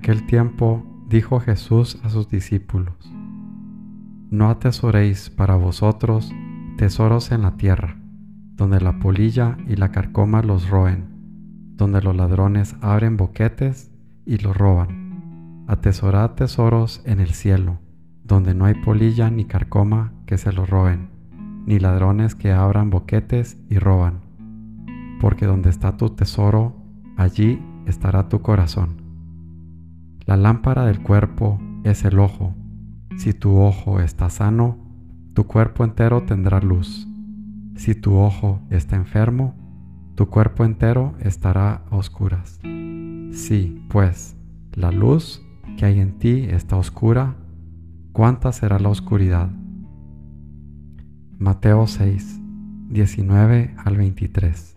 aquel tiempo dijo Jesús a sus discípulos, No atesoréis para vosotros tesoros en la tierra, donde la polilla y la carcoma los roen, donde los ladrones abren boquetes y los roban. Atesorad tesoros en el cielo, donde no hay polilla ni carcoma que se los roben, ni ladrones que abran boquetes y roban. Porque donde está tu tesoro, allí estará tu corazón. La lámpara del cuerpo es el ojo. Si tu ojo está sano, tu cuerpo entero tendrá luz. Si tu ojo está enfermo, tu cuerpo entero estará a oscuras. Si, pues, la luz que hay en ti está oscura, ¿cuánta será la oscuridad? Mateo 6, 19 al 23.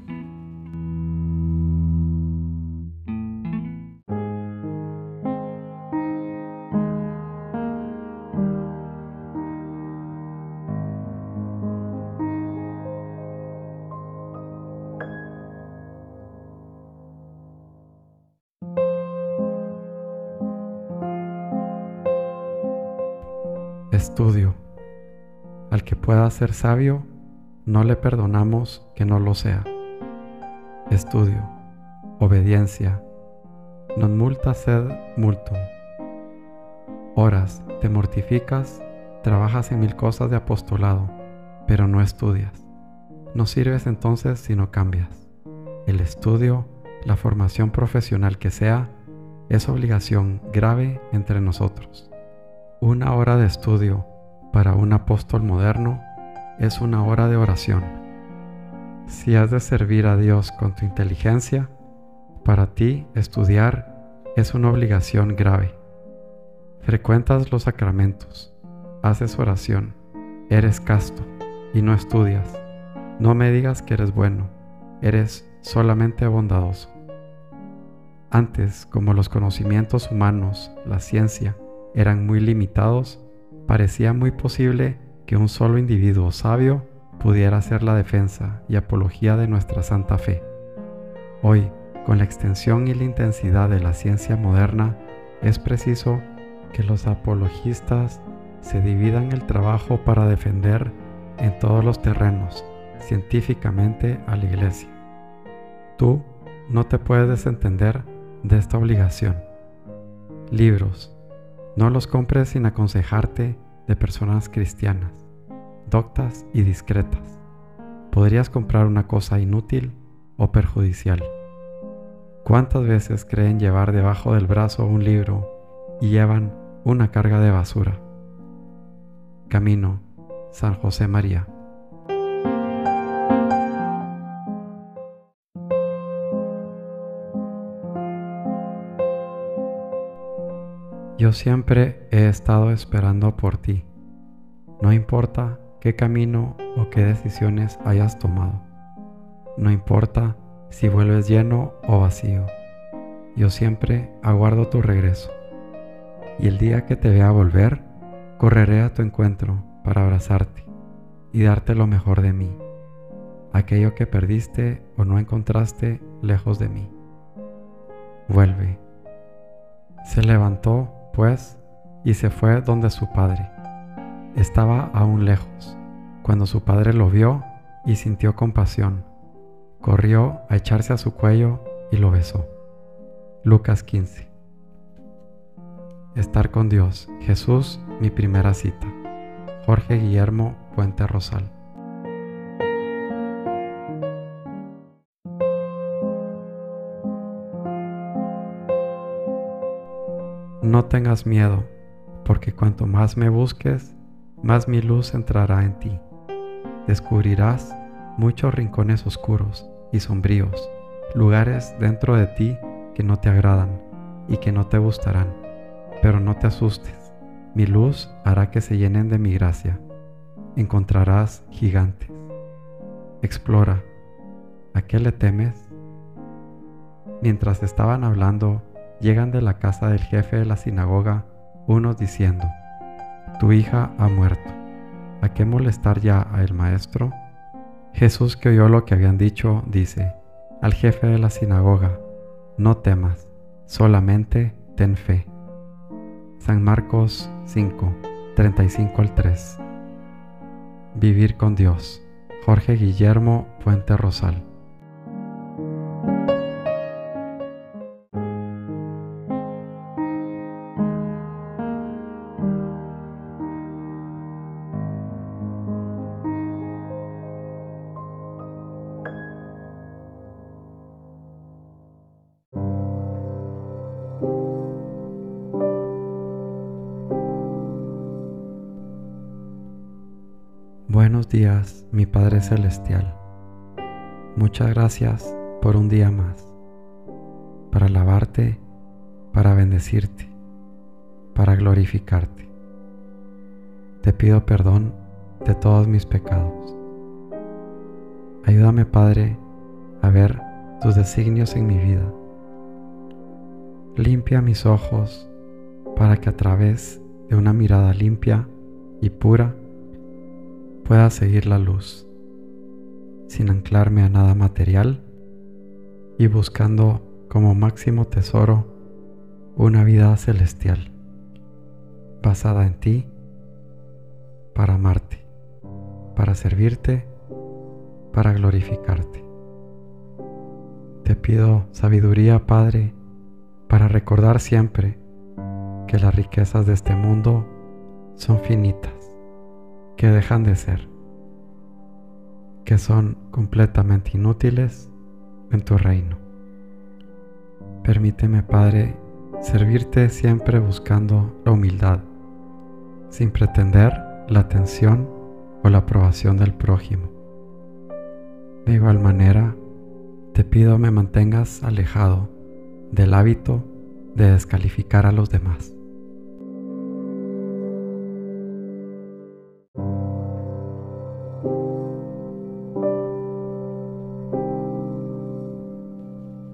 Estudio. Al que pueda ser sabio, no le perdonamos que no lo sea. Estudio. Obediencia. Non multa sed multum. Horas, te mortificas, trabajas en mil cosas de apostolado, pero no estudias. No sirves entonces si no cambias. El estudio, la formación profesional que sea, es obligación grave entre nosotros. Una hora de estudio para un apóstol moderno es una hora de oración. Si has de servir a Dios con tu inteligencia, para ti estudiar es una obligación grave. Frecuentas los sacramentos, haces oración, eres casto y no estudias. No me digas que eres bueno, eres solamente bondadoso. Antes, como los conocimientos humanos, la ciencia, eran muy limitados, parecía muy posible que un solo individuo sabio pudiera hacer la defensa y apología de nuestra santa fe. Hoy, con la extensión y la intensidad de la ciencia moderna, es preciso que los apologistas se dividan el trabajo para defender en todos los terrenos científicamente a la Iglesia. Tú no te puedes desentender de esta obligación. Libros, no los compres sin aconsejarte de personas cristianas, doctas y discretas. Podrías comprar una cosa inútil o perjudicial. ¿Cuántas veces creen llevar debajo del brazo un libro y llevan una carga de basura? Camino, San José María. Yo siempre he estado esperando por ti. No importa qué camino o qué decisiones hayas tomado. No importa si vuelves lleno o vacío. Yo siempre aguardo tu regreso. Y el día que te vea volver, correré a tu encuentro para abrazarte y darte lo mejor de mí, aquello que perdiste o no encontraste lejos de mí. Vuelve. Se levantó pues, y se fue donde su padre. Estaba aún lejos. Cuando su padre lo vio y sintió compasión, corrió a echarse a su cuello y lo besó. Lucas 15. Estar con Dios. Jesús, mi primera cita. Jorge Guillermo Puente Rosal. No tengas miedo, porque cuanto más me busques, más mi luz entrará en ti. Descubrirás muchos rincones oscuros y sombríos, lugares dentro de ti que no te agradan y que no te gustarán. Pero no te asustes, mi luz hará que se llenen de mi gracia. Encontrarás gigantes. Explora. ¿A qué le temes? Mientras estaban hablando, llegan de la casa del jefe de la sinagoga unos diciendo, Tu hija ha muerto. ¿A qué molestar ya a el maestro? Jesús que oyó lo que habían dicho, dice al jefe de la sinagoga, No temas, solamente ten fe. San Marcos 5, 35 al 3. Vivir con Dios. Jorge Guillermo Puente Rosal. Buenos días, mi Padre Celestial. Muchas gracias por un día más, para alabarte, para bendecirte, para glorificarte. Te pido perdón de todos mis pecados. Ayúdame, Padre, a ver tus designios en mi vida. Limpia mis ojos para que a través de una mirada limpia y pura pueda seguir la luz, sin anclarme a nada material y buscando como máximo tesoro una vida celestial, basada en ti, para amarte, para servirte, para glorificarte. Te pido sabiduría, Padre, para recordar siempre que las riquezas de este mundo son finitas que dejan de ser, que son completamente inútiles en tu reino. Permíteme, Padre, servirte siempre buscando la humildad, sin pretender la atención o la aprobación del prójimo. De igual manera, te pido me mantengas alejado del hábito de descalificar a los demás.